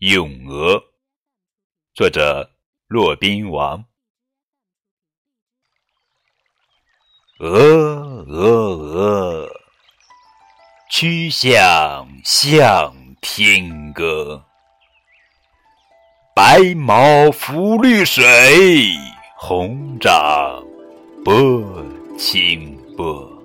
咏鹅作者骆宾王。鹅鹅鹅曲项向天歌白毛浮绿水红掌拨清波。